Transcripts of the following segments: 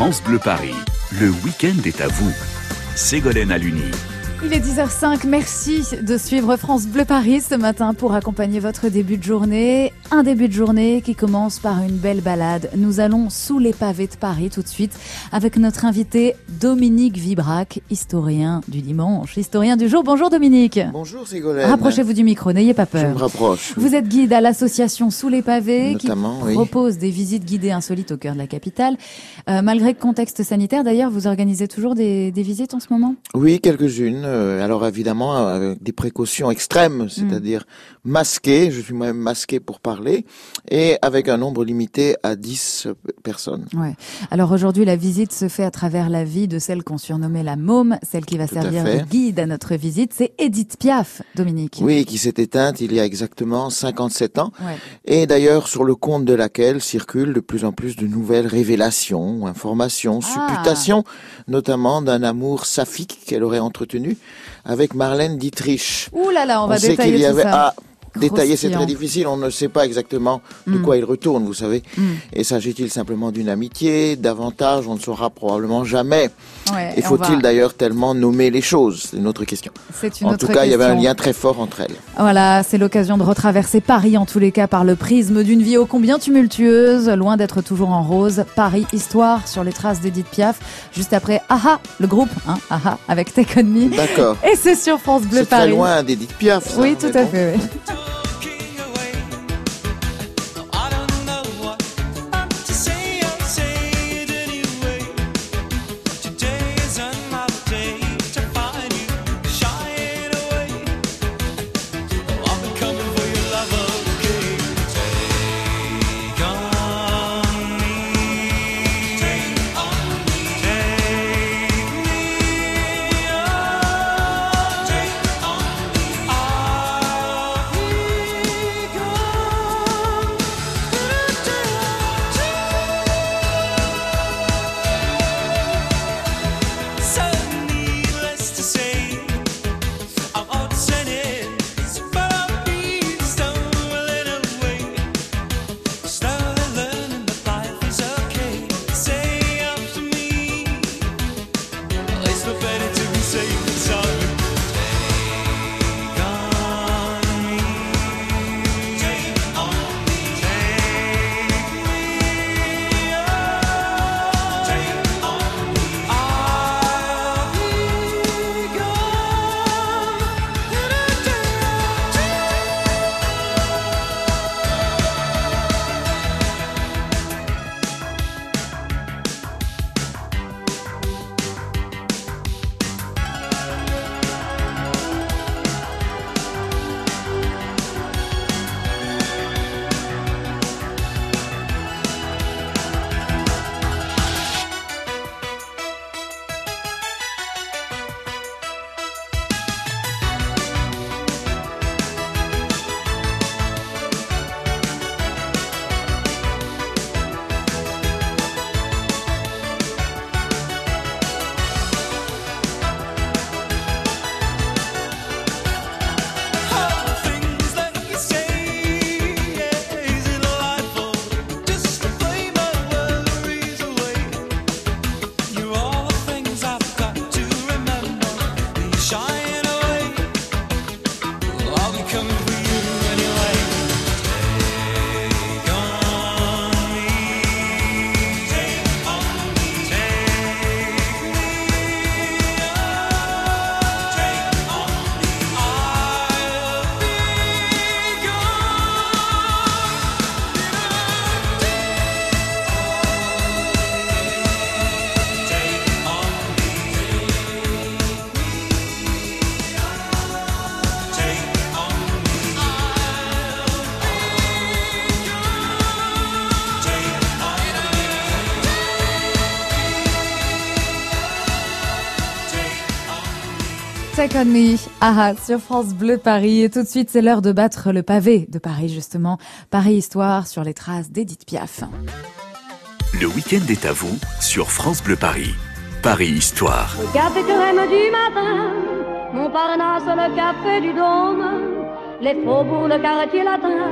France Bleu Paris, le week-end est à vous. Ségolène Aluni. Il est 10h05, merci de suivre France Bleu Paris ce matin pour accompagner votre début de journée. Un début de journée qui commence par une belle balade. Nous allons sous les pavés de Paris tout de suite avec notre invité Dominique Vibrac, historien du dimanche, historien du jour. Bonjour Dominique. Bonjour Ségolène. Rapprochez-vous du micro, n'ayez pas peur. Je me rapproche. Vous êtes guide à l'association Sous les pavés Notamment, qui oui. propose des visites guidées insolites au cœur de la capitale. Euh, malgré le contexte sanitaire, d'ailleurs, vous organisez toujours des, des visites en ce moment? Oui, quelques-unes. Euh, alors évidemment, avec des précautions extrêmes, c'est-à-dire masqué, je suis même masqué pour parler, et avec un nombre limité à 10 personnes. Ouais. Alors aujourd'hui, la visite se fait à travers la vie de celle qu'on surnommait la môme, celle qui va Tout servir de guide à notre visite. C'est Edith Piaf, Dominique. Oui, qui s'est éteinte il y a exactement 57 ans, Ouais. et d'ailleurs sur le compte de laquelle circulent de plus en plus de nouvelles révélations, informations, Ah. supputations, notamment d'un amour saphique qu'elle aurait entretenu avec Marlène Dietrich. Ouh là là, on, va sait détailler qu'il y tout avait ça. ah, détailler c'est très difficile, on ne sait pas exactement de Mm. quoi il retourne, vous savez. Mm. Et s'agit-il simplement d'une amitié, davantage, on ne saura probablement jamais. Ouais, Et faut-il va- d'ailleurs tellement nommer les choses? C'est une autre question. C'est une En autre tout cas, il y avait un question. lien très fort entre elles. Voilà, c'est l'occasion de retraverser Paris en tous les cas par le prisme d'une vie ô combien tumultueuse, loin d'être toujours en rose. Paris Histoire sur les traces d'Edith Piaf, juste après Aha, le groupe, hein, Aha, avec Take On Me. D'accord. Et c'est sur France Bleu C'est très Paris. loin d'Edith Piaf. ça, Oui, tout à bon. fait. oui. Take on me, Aha, sur France Bleu Paris. Et tout de suite, c'est l'heure de battre le pavé de Paris, justement. Paris Histoire sur les traces d'Edith Piaf. Le week-end est à vous sur France Bleu Paris. Paris Histoire. Le café crème du matin, Montparnasse, le café du Dôme, les faubourgs, le quartier latin,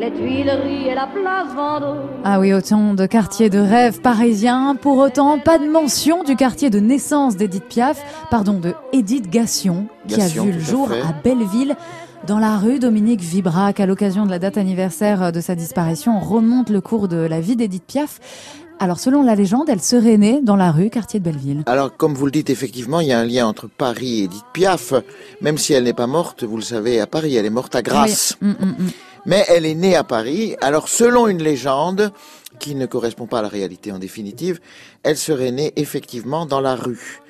les Tuileries et la place Vendôme. Ah oui, autant de quartiers de rêve parisiens. Pour autant, pas de mention du quartier de naissance d'Edith Piaf, pardon, de Edith Gassion, qui Gassion, a vu le jour à Belleville. Dans la rue, Dominique Vibrac, à l'occasion de la date anniversaire de sa disparition, on remonte le cours de la vie d'Edith Piaf. Alors, selon la légende, elle serait née dans la rue, quartier de Belleville. Alors, comme vous le dites, effectivement, il y a un lien entre Paris et Edith Piaf. Même si elle n'est pas morte, vous le savez, à Paris, elle est morte à Grasse. Oui. Mm, mm, mm. Mais elle est née à Paris. Alors, selon une légende, qui ne correspond pas à la réalité en définitive, elle serait née effectivement dans la rue.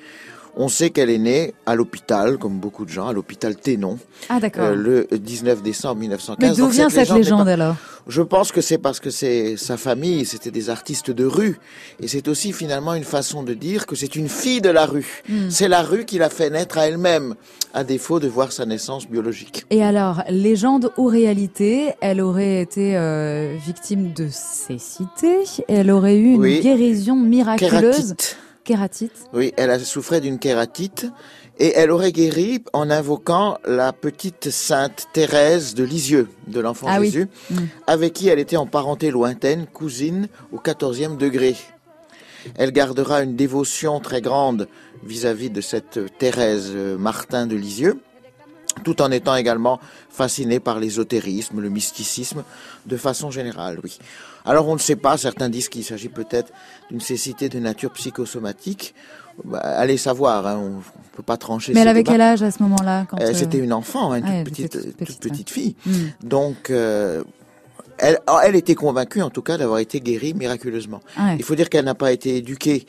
On sait qu'elle est née à l'hôpital, comme beaucoup de gens, à l'hôpital Ténon, Ah, d'accord. euh, le 19 décembre 1915. Mais d'où vient cette légende alors Je pense que c'est parce que c'est sa famille, c'était des artistes de rue. Et c'est aussi finalement une façon de dire que c'est une fille de la rue. Hmm. C'est la rue qui l'a fait naître à elle-même, à défaut de voir sa naissance biologique. Et alors, légende ou réalité, elle aurait été euh, victime de cécité. Elle aurait eu une Oui. guérison miraculeuse. Kératite. Kératite. Oui, elle a souffert d'une kératite et elle aurait guéri en invoquant la petite sainte Thérèse de Lisieux, de l'enfant Ah oui. Jésus, Mm. avec qui elle était en parenté lointaine, cousine au 14e degré. Elle gardera une dévotion très grande vis-à-vis de cette Thérèse euh, Martin de Lisieux, tout en étant également fascinée par l'ésotérisme, le mysticisme, de façon générale, oui. Alors on ne sait pas, certains disent qu'il s'agit peut-être d'une cécité de nature psychosomatique. Bah, allez savoir, hein, on ne peut pas trancher Mais elle avait débat. quel âge à ce moment-là Euh, euh, C'était une enfant, hein, une ah, toute, petite, petite- toute petite, petite fille. hmm. Donc, euh, elle, elle était convaincue, en tout cas, d'avoir été guérie miraculeusement. Ouais. Il faut dire qu'elle n'a pas été éduquée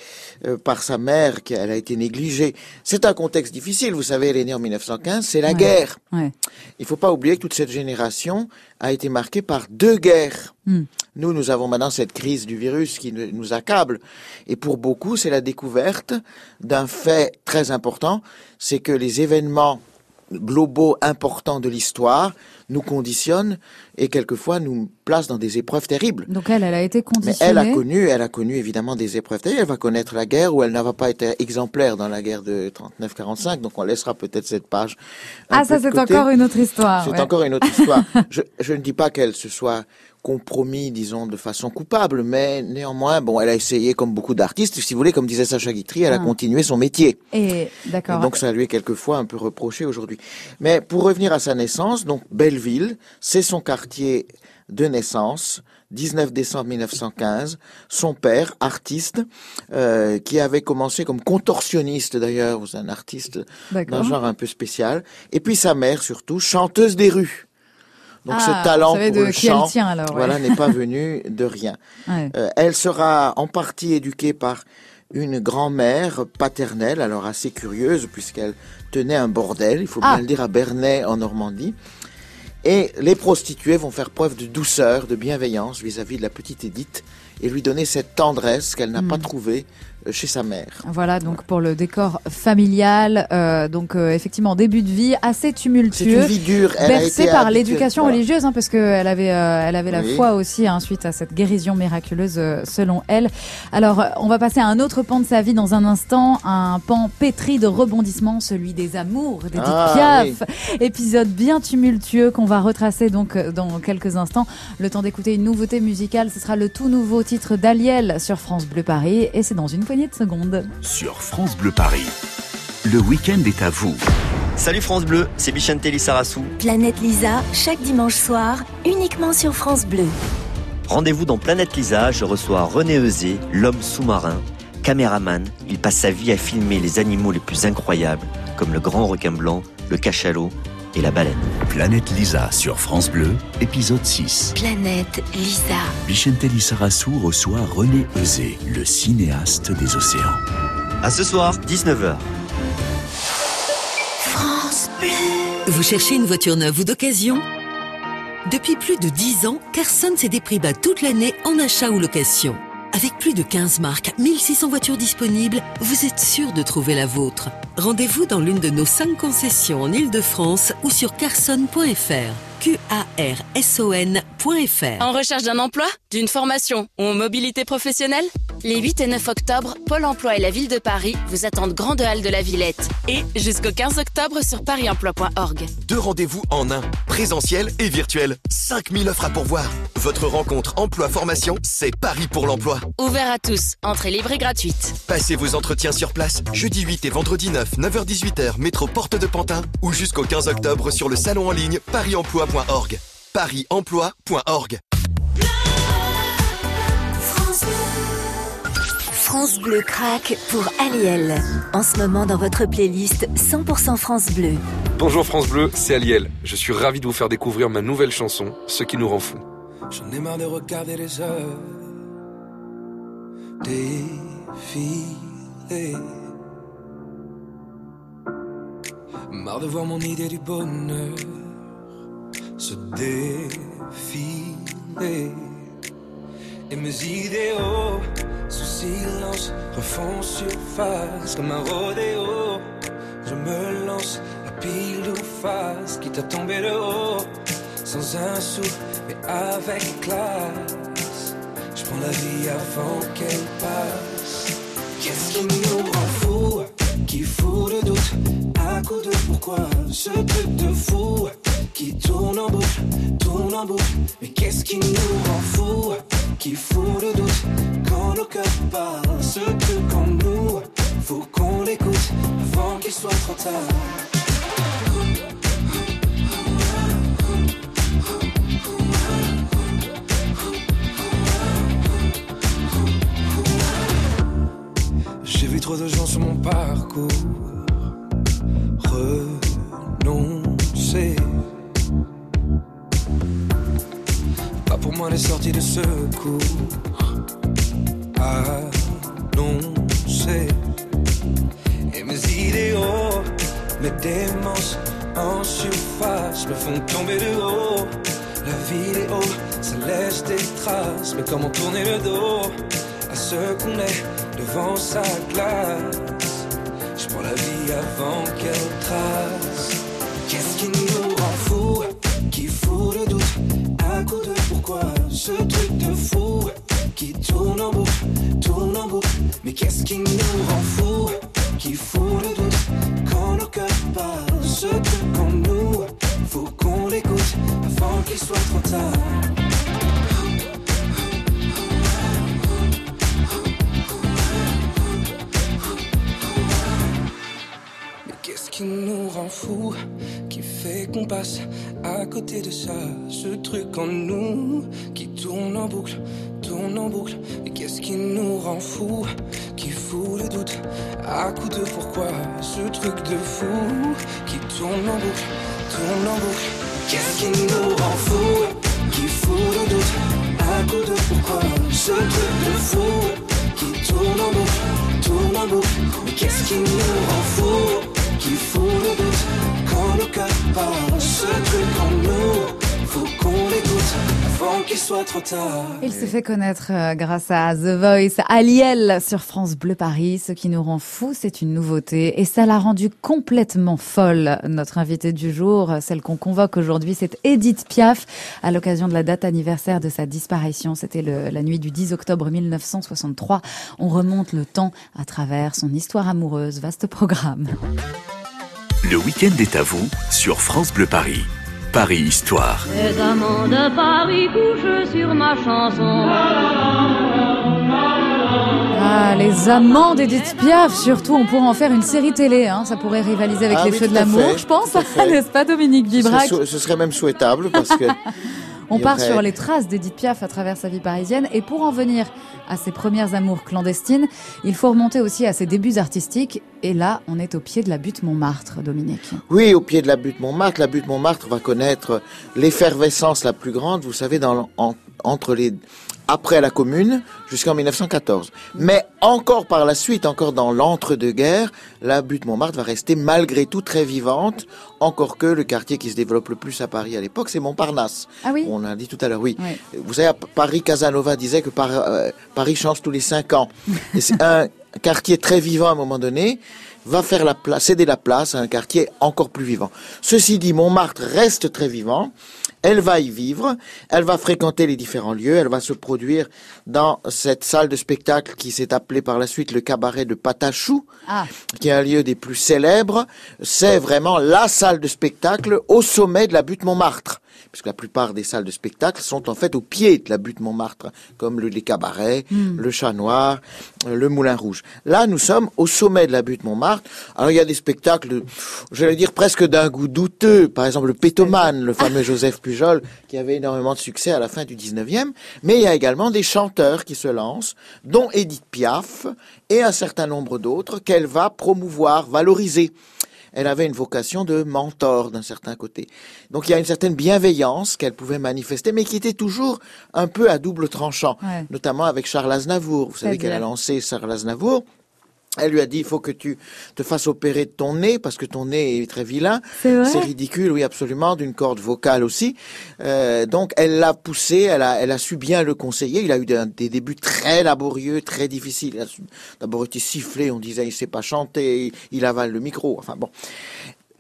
euh, par sa mère, qu'elle a été négligée. C'est un contexte difficile. Vous savez, elle est née en 1915, c'est la Ouais. guerre. Ouais. Il faut pas oublier que toute cette génération a été marquée par deux guerres. Hmm. Nous, nous avons maintenant cette crise du virus qui nous accable. Et pour beaucoup, c'est la découverte d'un fait très important, c'est que les événements globaux importants de l'histoire nous conditionnent et quelquefois nous placent dans des épreuves terribles. Donc elle, elle a été Mais conditionnée. elle a connu, elle a connu évidemment des épreuves terribles. Elle va connaître la guerre où elle n'a pas été exemplaire dans la guerre de 39-45. Donc on laissera peut-être cette page. ah, ça c'est encore une autre histoire. C'est ouais. encore une autre histoire. je, je ne dis pas qu'elle se soit compromis, disons, de façon coupable, mais néanmoins, bon, elle a essayé, comme beaucoup d'artistes, si vous voulez, comme disait Sacha Guitry, elle a Ah. continué son métier. Et d'accord. donc ça lui est quelquefois un peu reproché aujourd'hui. Mais pour revenir à sa naissance, donc Belleville, c'est son quartier de naissance, 19 décembre 1915. Son père, artiste, euh, qui avait commencé comme contorsionniste d'ailleurs, un artiste d'un genre un peu spécial. Et puis sa mère surtout, chanteuse des rues. Donc Ah, ce talent vous savez pour de le chant, elle tient alors. ouais. voilà, n'est pas venu de rien. Ouais. Euh, elle sera en partie éduquée par une grand-mère paternelle, alors assez curieuse, puisqu'elle tenait un bordel, il faut Ah. bien le dire, à Bernay, en Normandie. Et les prostituées vont faire preuve de douceur, de bienveillance vis-à-vis de la petite Édith et lui donner cette tendresse qu'elle n'a Hmm. pas trouvée euh, chez sa mère. Voilà donc pour le décor familial. euh, donc euh, effectivement début de vie assez C'est une tumultueux. vie dure. Elle a bercée par l'éducation voilà. religieuse, hein, parce qu'elle avait, euh, elle avait la Oui. foi aussi hein, suite à cette guérison miraculeuse euh, selon elle. Alors, euh, on va passer à un autre pan de sa vie dans un instant, un pan pétri de rebondissements, celui des amours d'Edith Ah, Piaf. Épisode bien tumultueux qu'on va retracer donc euh, dans quelques instants. Le temps d'écouter une nouveauté musicale, ce sera le tout nouveau titre d'Aliel sur France Bleu Paris, et c'est dans une poignée de secondes. Sur France Bleu Paris. Le week-end est à vous. Salut France Bleu, c'est Bichente Lissarassou. Planète Lisa, chaque dimanche soir, uniquement sur France Bleu. Rendez-vous dans Planète Lisa, je reçois René Eusé, l'homme sous-marin, caméraman. Il passe sa vie à filmer les animaux les plus incroyables, comme le grand requin blanc, le cachalot et la baleine. Planète Lisa sur France Bleu, épisode 6. Planète Lisa. Bichente Lissarassou reçoit René Eusé, le cinéaste des océans. À ce soir, 19h. France Bleu. Vous cherchez une voiture neuve ou d'occasion? Depuis plus de 10 ans, Carson s'est des prix bas toute l'année en achat ou location. Avec plus de 15 marques, 1600 voitures disponibles, vous êtes sûr de trouver la vôtre. Rendez-vous dans l'une de nos 5 concessions en Ile-de-France ou sur carson.fr. En recherche d'un emploi, d'une formation ou en mobilité professionnelle Les 8 et 9 octobre, Pôle emploi et la ville de Paris vous attendent Grande Halle de la Villette. Et jusqu'au 15 octobre sur parisemploi.org. Deux rendez-vous en un, présentiel et virtuel. 5000 offres à pourvoir. Votre rencontre emploi-formation, c'est Paris pour l'emploi. Ouvert à tous, entrée libre et gratuite. Passez vos entretiens sur place, jeudi 8 et vendredi 9, 9h-18h, métro Porte de Pantin, ou jusqu'au 15 octobre sur le salon en ligne parisemploi.org. parisemploi.org. France Bleu craque pour Aliel. En ce moment dans votre playlist 100% France Bleu. Bonjour France Bleu, c'est Aliel. Je suis ravi de vous faire découvrir ma nouvelle chanson, Ce qui nous rend fous. J'en ai marre de regarder les heures défiler. Marre de voir mon idée du bonheur se défiler. Et mes idéaux, sous silence, refont surface comme un rodéo. Je me lance à pile ou face, quitte à tomber de haut, sans un sou, mais avec classe. Je prends la vie avant qu'elle passe. Qu'est-ce qui nous rend fous, qui fout le doute, à coup de pourquoi ce truc de fou qui tourne en boucle, tourne en boucle. Mais qu'est-ce qui nous rend fous, qui fout le doute quand nos cœurs parlent, ce truc en nous, faut qu'on l'écoute avant qu'il soit trop tard. J'ai vu trop de gens sur mon parcours pour moi les sorties de secours annoncées. Et mes idéaux, mes démences en surface me font tomber de haut. La vidéo, ça laisse des traces, mais comment tourner le dos à ce qu'on est devant sa glace? Je prends la vie avant qu'elle trace. Fou qui tourne en boucle, tourne en boucle. Mais qu'est-ce qui nous rend fous, qui fout le doute quand nos cœurs parlent, ce truc en nous, faut qu'on l'écoute avant qu'il soit trop tard. Qui nous rend fous Qui fait qu'on passe à côté de ça Ce truc en nous tourne en boucle, tourne en boucle. Mais qu'est-ce qui nous rend fous Qui fout le doute? À coup de pourquoi Ce truc de fou? Qui tourne en boucle, tourne en boucle. Qu'est-ce qui nous rend fous Qui fout le doute? À coup de pourquoi Ce truc de fou? Qui tourne en boucle, tourne en boucle. Mais qu'est-ce qui nous rend fous Qui fout le doute? Quand le cœur parle Ce truc en nous, faut qu'on l'écoute avant qu'il soit trop tard Il s'est fait connaître euh, grâce à The Voice, Aliel sur France Bleu Paris. Ce qui nous rend fou, c'est une nouveauté et ça l'a rendu complètement folle. Notre invitée du jour, celle qu'on convoque aujourd'hui, c'est Edith Piaf à l'occasion de la date anniversaire de sa disparition. C'était la nuit du 10 octobre 1963. On remonte le temps à travers son histoire amoureuse. Vaste programme. Le week-end est à vous sur France Bleu Paris. Paris Histoire. Les amants de Paris couchent sur ma chanson. Ah, les amants d'Edith Piaf, surtout, on pourrait en faire une série télé. Hein. Ça pourrait rivaliser avec Ah les oui, feux de l'amour, je pense. N'est-ce pas, Dominique Ce Bibrac sou- ce serait même souhaitable parce que On part sur les traces d'Edith Piaf à travers sa vie parisienne. Et pour en venir à ses premières amours clandestines, il faut remonter aussi à ses débuts artistiques. Et là, on est au pied de la butte Montmartre, Dominique. Oui, au pied de la butte Montmartre, la butte Montmartre va connaître l'effervescence la plus grande, vous savez, dans, en- entre les après la Commune jusqu'en 1914. Mais encore par la suite, encore dans l'entre-deux-guerres, la butte Montmartre va rester malgré tout très vivante, encore que le quartier qui se développe le plus à Paris à l'époque, c'est Montparnasse. Ah oui On a dit tout à l'heure, oui. Oui. Vous savez, à Paris, Casanova disait que euh, Paris change tous les cinq ans. Et c'est un quartier très vivant à un moment donné va faire la place, céder la place à un quartier encore plus vivant. Ceci dit, Montmartre reste très vivant Elle va y vivre, elle va fréquenter les différents lieux, elle va se produire dans cette salle de spectacle qui s'est appelée par la suite le cabaret de Patachou, Ah, qui est un lieu des plus célèbres. C'est vraiment la salle de spectacle au sommet de la butte Montmartre. Puisque la plupart des salles de spectacle sont en fait au pied de la butte Montmartre, comme le, les cabarets, le Chat Noir, euh, le Moulin Rouge. Là, nous sommes au sommet de la butte Montmartre. Alors, il y a des spectacles, j'allais dire presque d'un goût douteux. Par exemple, le Pétomane, le fameux Joseph Pujol, qui avait énormément de succès à la fin du 19e. Mais il y a également des chanteurs qui se lancent, dont Edith Piaf et un certain nombre d'autres qu'elle va promouvoir, valoriser elle avait une vocation de mentor d'un certain côté. Donc il y a une certaine bienveillance qu'elle pouvait manifester, mais qui était toujours un peu à double tranchant, Ouais. notamment avec Charles Aznavour. Vous savez qu'elle a lancé Charles Aznavour. Elle lui a dit, il faut que tu te fasses opérer de ton nez, parce que ton nez est très vilain. C'est ridicule, oui, absolument, d'une corde vocale aussi. Euh, donc, elle l'a poussé, elle a, elle a su bien le conseiller. Il a eu des, des débuts très laborieux, très difficiles. Il a d'abord été sifflé, on disait, il sait pas chanter, il avale le micro, enfin bon.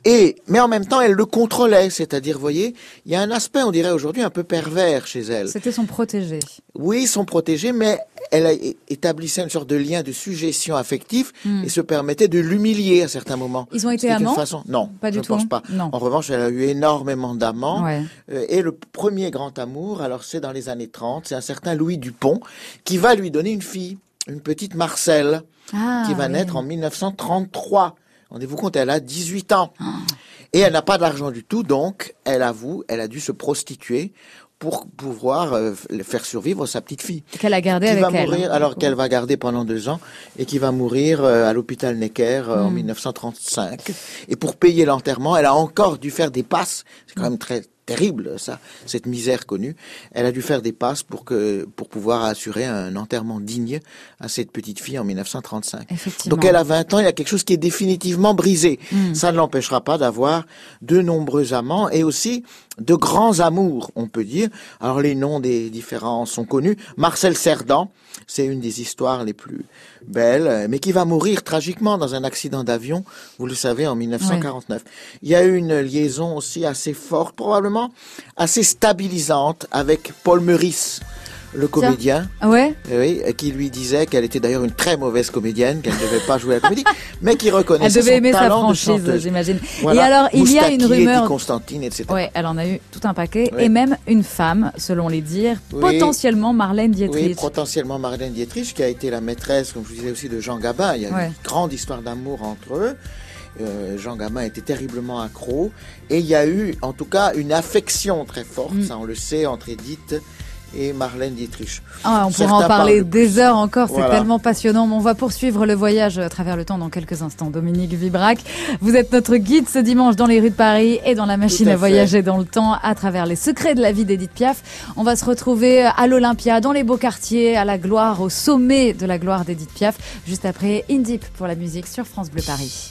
Et, mais en même temps, elle le contrôlait, c'est-à-dire, vous voyez, il y a un aspect, on dirait aujourd'hui, un peu pervers chez elle. c'était son protégé. Oui, ils sont protégés, mais elle établissait une sorte de lien de suggestion affectif Hmm. et se permettait de l'humilier à certains moments. Ils ont été amants façon- Non, Pas du je tout, pense pas. non. En revanche, elle a eu énormément d'amants. Ouais. Euh, et le premier grand amour, alors c'est dans les années 30, c'est un certain Louis Dupont qui va lui donner une fille, une petite Marcelle, Ah, qui va oui. naître en 1933. Rendez-vous compte, elle a 18 ans. Et elle n'a pas d'argent du tout, donc elle avoue, elle a dû se prostituer pour pouvoir euh, faire survivre sa petite fille. Qu'elle a gardé Qui avec va elle. mourir, hein, alors qu'elle va garder pendant deux ans, et qui va mourir euh, à l'hôpital Necker euh, en Mm. 1935. Et pour payer l'enterrement, elle a encore dû faire des passes. C'est quand même très terrible, ça, cette misère connue. Elle a dû faire des passes pour que, pour pouvoir assurer un enterrement digne à cette petite fille en 1935. Effectivement. Donc elle a 20 ans, il y a quelque chose qui est définitivement brisé. Mm. Ça ne l'empêchera pas d'avoir de nombreux amants et aussi de grands amours, on peut dire. Alors les noms des différents sont connus. Marcel Cerdan, c'est une des histoires les plus belles, mais qui va mourir tragiquement dans un accident d'avion, vous le savez, en 1949. Il y a eu une liaison aussi assez forte, probablement assez stabilisante avec Paul Meurice, le comédien. Ah ouais Oui, qui lui disait qu'elle était d'ailleurs une très mauvaise comédienne, qu'elle ne devait pas jouer à la comédie, mais qui reconnaissait Elle devait son aimer sa talent franchise, j'imagine. Voilà. Et alors, il y a une rumeur. Eddie Constantine, etc. Ouais, elle en a eu tout un paquet. Oui. Et même une femme, selon les dires, Oui. potentiellement Marlène Oui, Dietrich. potentiellement Marlène Dietrich, qui a été la maîtresse, comme je vous disais aussi, de Jean Gabin. Il y a Ouais. une grande histoire d'amour entre eux. Euh, Jean Gabin était terriblement accro. Et il y a eu, en tout cas, une affection très forte, Mm. ça on le sait, entre Edith et Marlène Dietrich. Ah, on pourra en parler des heures encore, c'est Voilà. tellement passionnant. Mais on va poursuivre le voyage à travers le temps dans quelques instants. Dominique Vibrac, vous êtes notre guide ce dimanche dans les rues de Paris et dans la machine à voyager dans le temps à travers les secrets de la vie d'Edith Piaf. On va se retrouver à l'Olympia, dans les beaux quartiers, à la gloire, au sommet de la gloire d'Edith Piaf, juste après Indip pour la musique sur France Bleu Paris.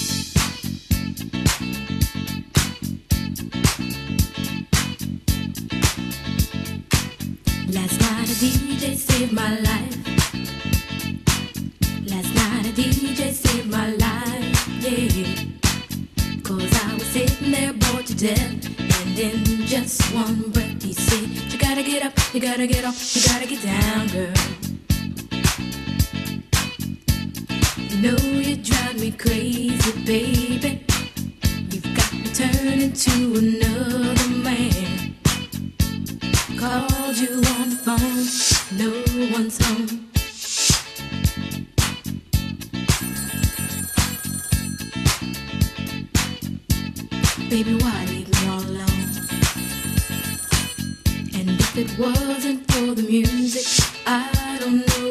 No one's home. Baby, why leave me all alone? And if it wasn't for the music, I don't know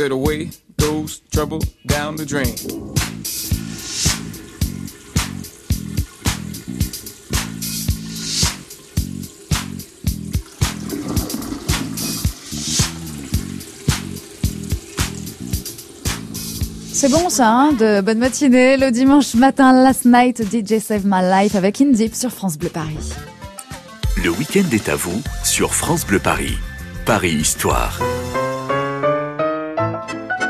Said away goes trouble down the drain. C'est bon ça, hein, de bonne matinée le dimanche matin, Last Night, DJ Save My Life avec Indip sur France Bleu Paris. Le week-end est à vous sur France Bleu Paris. Paris Histoire.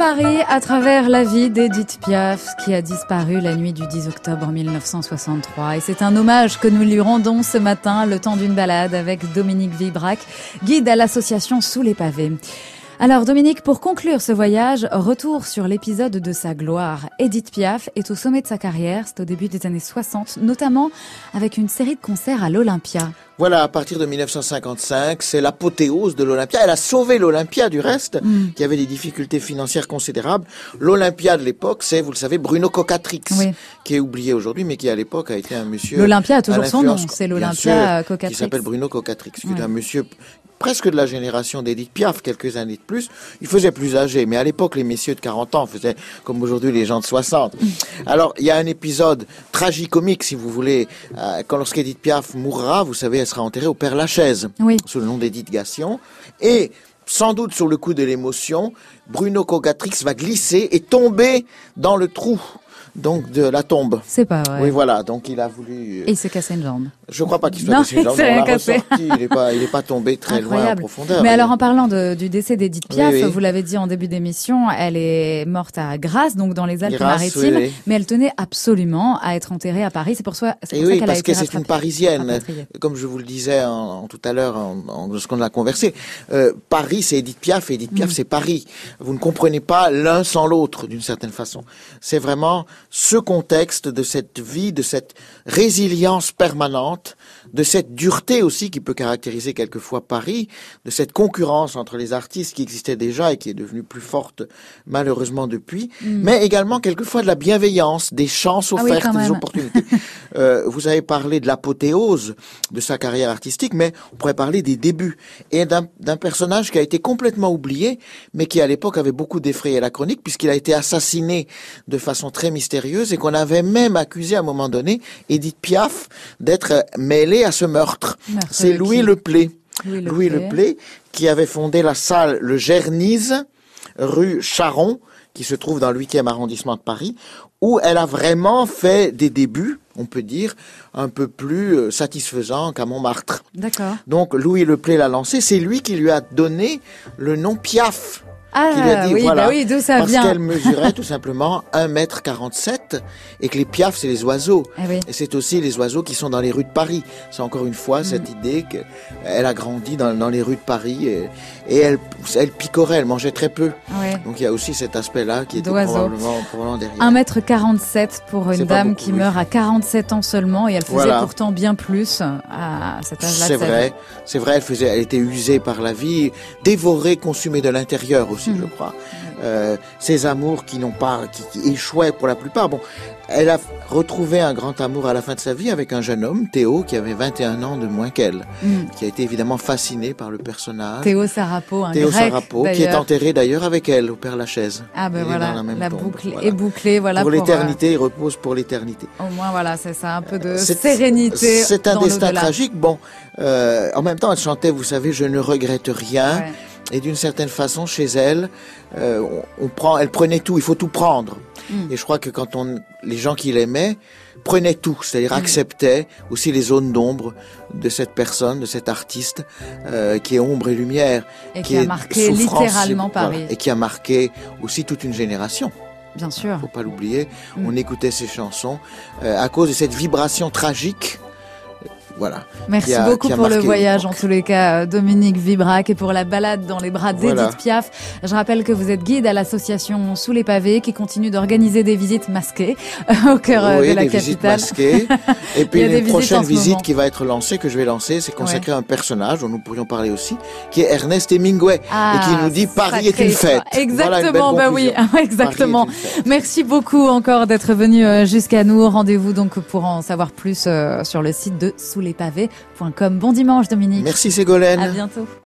Paris à travers la vie d'Edith Piaf qui a disparu la nuit du 10 octobre 1963. Et c'est un hommage que nous lui rendons ce matin, le temps d'une balade avec Dominique Vibrac, guide à l'association Sous les pavés. Alors Dominique, pour conclure ce voyage, retour sur l'épisode de sa gloire. Edith Piaf est au sommet de sa carrière, c'est au début des années 60, notamment avec une série de concerts à l'Olympia. Voilà, à partir de 1955, c'est l'apothéose de l'Olympia. Elle a sauvé l'Olympia du reste, Mm. qui avait des difficultés financières considérables. L'Olympia de l'époque, c'est, vous le savez, Bruno Cocatrix, Oui. qui est oublié aujourd'hui, mais qui à l'époque a été un monsieur... L'Olympia a toujours son nom, c'est l'Olympia sûr, Cocatrix. Qui s'appelle Bruno Cocatrix, qui est un monsieur presque de la génération d'Edith Piaf, quelques années de plus. Il faisait plus âgé, mais à l'époque, les messieurs de 40 ans faisaient comme aujourd'hui les gens de 60. Alors, il y a un épisode tragicomique, si vous voulez, euh, quand lorsqu'Edith Piaf mourra, vous savez, elle sera enterrée au Père Lachaise, Oui. sous le nom d'Edith Gassion. Et sans doute sur le coup de l'émotion, Bruno Cocatrix va glisser et tomber dans le trou donc de la tombe. C'est pas vrai. Oui, voilà. Donc il a voulu. euh, Et il s'est cassé une jambe. Je crois pas qu'il soit Non, cassé une il jambe, on cassé. Il est pas, il est pas tombé très loin en Incroyable. profondeur. Mais alors en parlant de- du décès d'Edith Piaf, Oui, oui. vous l'avez dit en début d'émission, elle est morte à Grasse, donc dans les Alpes-Maritimes, mais elle tenait absolument à être enterrée à Paris. C'est pour, ça- c'est pour ça oui, qu'elle a parce été que c'est une Parisienne, comme je vous le disais en, en- tout à l'heure, lorsqu'on a conversé. Euh, Paris, c'est Edith Piaf, et Edith Piaf, Mm. c'est Paris. Vous ne comprenez pas l'un sans l'autre, d'une certaine façon. C'est vraiment ce contexte de cette vie, de cette résilience permanente, de cette dureté aussi qui peut caractériser quelquefois Paris, de cette concurrence entre les artistes qui existait déjà et qui est devenue plus forte malheureusement depuis, Mm. mais également quelquefois de la bienveillance, des chances Ah oui, offertes, des opportunités. Euh, vous avez parlé de l'apothéose de sa carrière artistique, mais on pourrait parler des débuts et d'un d'un personnage qui a été complètement oublié, mais qui à l'époque avait beaucoup défrayé la chronique puisqu'il a été assassiné de façon très mystérieuse et qu'on avait même accusé à un moment donné Edith Piaf d'être mêlée à ce meurtre. C'est Louis qui Leplay. Louis. Leplay, qui avait fondé la salle Le Gernise, rue Charon, qui se trouve dans le 8e arrondissement de Paris, où elle a vraiment fait des débuts, on peut dire, un peu plus euh, satisfaisants qu'à Montmartre. D'accord. Donc Louis Leplay l'a lancé, c'est lui qui lui a donné le nom Piaf. Ah, qui lui a dit oui, voilà bah oui, d'où ça parce vient. qu'elle mesurait tout simplement 1m47 et que les piafs c'est les oiseaux Ah oui. et c'est aussi les oiseaux qui sont dans les rues de Paris. C'est encore une fois cette Mm. idée qu'elle a grandi dans, dans les rues de Paris et, et elle, elle picorait, elle mangeait très peu. Ouais. Donc il y a aussi cet aspect-là qui était probablement, probablement derrière. 1m47 pour une dame beaucoup, qui oui. meurt à 47 ans seulement et elle faisait Voilà. pourtant bien plus à cet âge-là. C'est vrai, c'est vrai, elle faisait, elle était usée par la vie, dévorée, consumée de l'intérieur Mm. Aussi, je crois. Euh, ces amours qui n'ont pas, qui, qui échouaient pour la plupart. Bon, elle a retrouvé un grand amour à la fin de sa vie avec un jeune homme, Théo, qui avait 21 ans de moins qu'elle, Mm. qui a été évidemment fasciné par le personnage. Théo Sarapo, un Théo grec Sarapo, qui est enterré d'ailleurs avec elle au Père Lachaise. Ah ben voilà, la tombe, boucle voilà. est bouclée, voilà pour pour, l'éternité, il repose pour l'éternité. euh, au moins voilà, c'est ça, un peu de sérénité. C'est un dans destin tragique. Bon, euh, en même temps, elle chantait, vous savez, je ne regrette rien. Ouais. Et d'une certaine façon, chez elle, euh, on, on prend, elle prenait tout. Il faut tout prendre. Mm. Et je crois que quand on, les gens qui l'aimaient prenaient tout, c'est-à-dire Mm. acceptaient aussi les zones d'ombre de cette personne, de cet artiste euh, qui est ombre et lumière, Et qui a est marqué littéralement Paris. et qui a marqué aussi toute une génération. Bien sûr. Faut pas l'oublier. Mm. On écoutait ses chansons euh, à cause de cette vibration tragique. Euh, Voilà. Merci a- beaucoup pour le voyage, en tous les cas, euh, Dominique Vibrac, et pour la balade dans les bras d'Edith Voilà. Piaf. Je rappelle que vous êtes guide à l'association Sous les pavés, qui continue d'organiser des visites masquées au cœur euh, oui, de la des visites capitale. masquées. Et puis une visites prochaine visite qui va être lancée, que je vais lancer, c'est consacré à un personnage dont nous pourrions parler aussi, qui est Ernest Hemingway, et Ah, qui nous dit Paris est une fête. histoire. Voilà une belle Exactement, bah oui, exactement. Merci beaucoup encore d'être venu euh, jusqu'à nous. Rendez-vous donc pour en savoir plus euh, sur le site de souslespavés.com. Bon dimanche, Dominique. Merci Ségolène. À bientôt.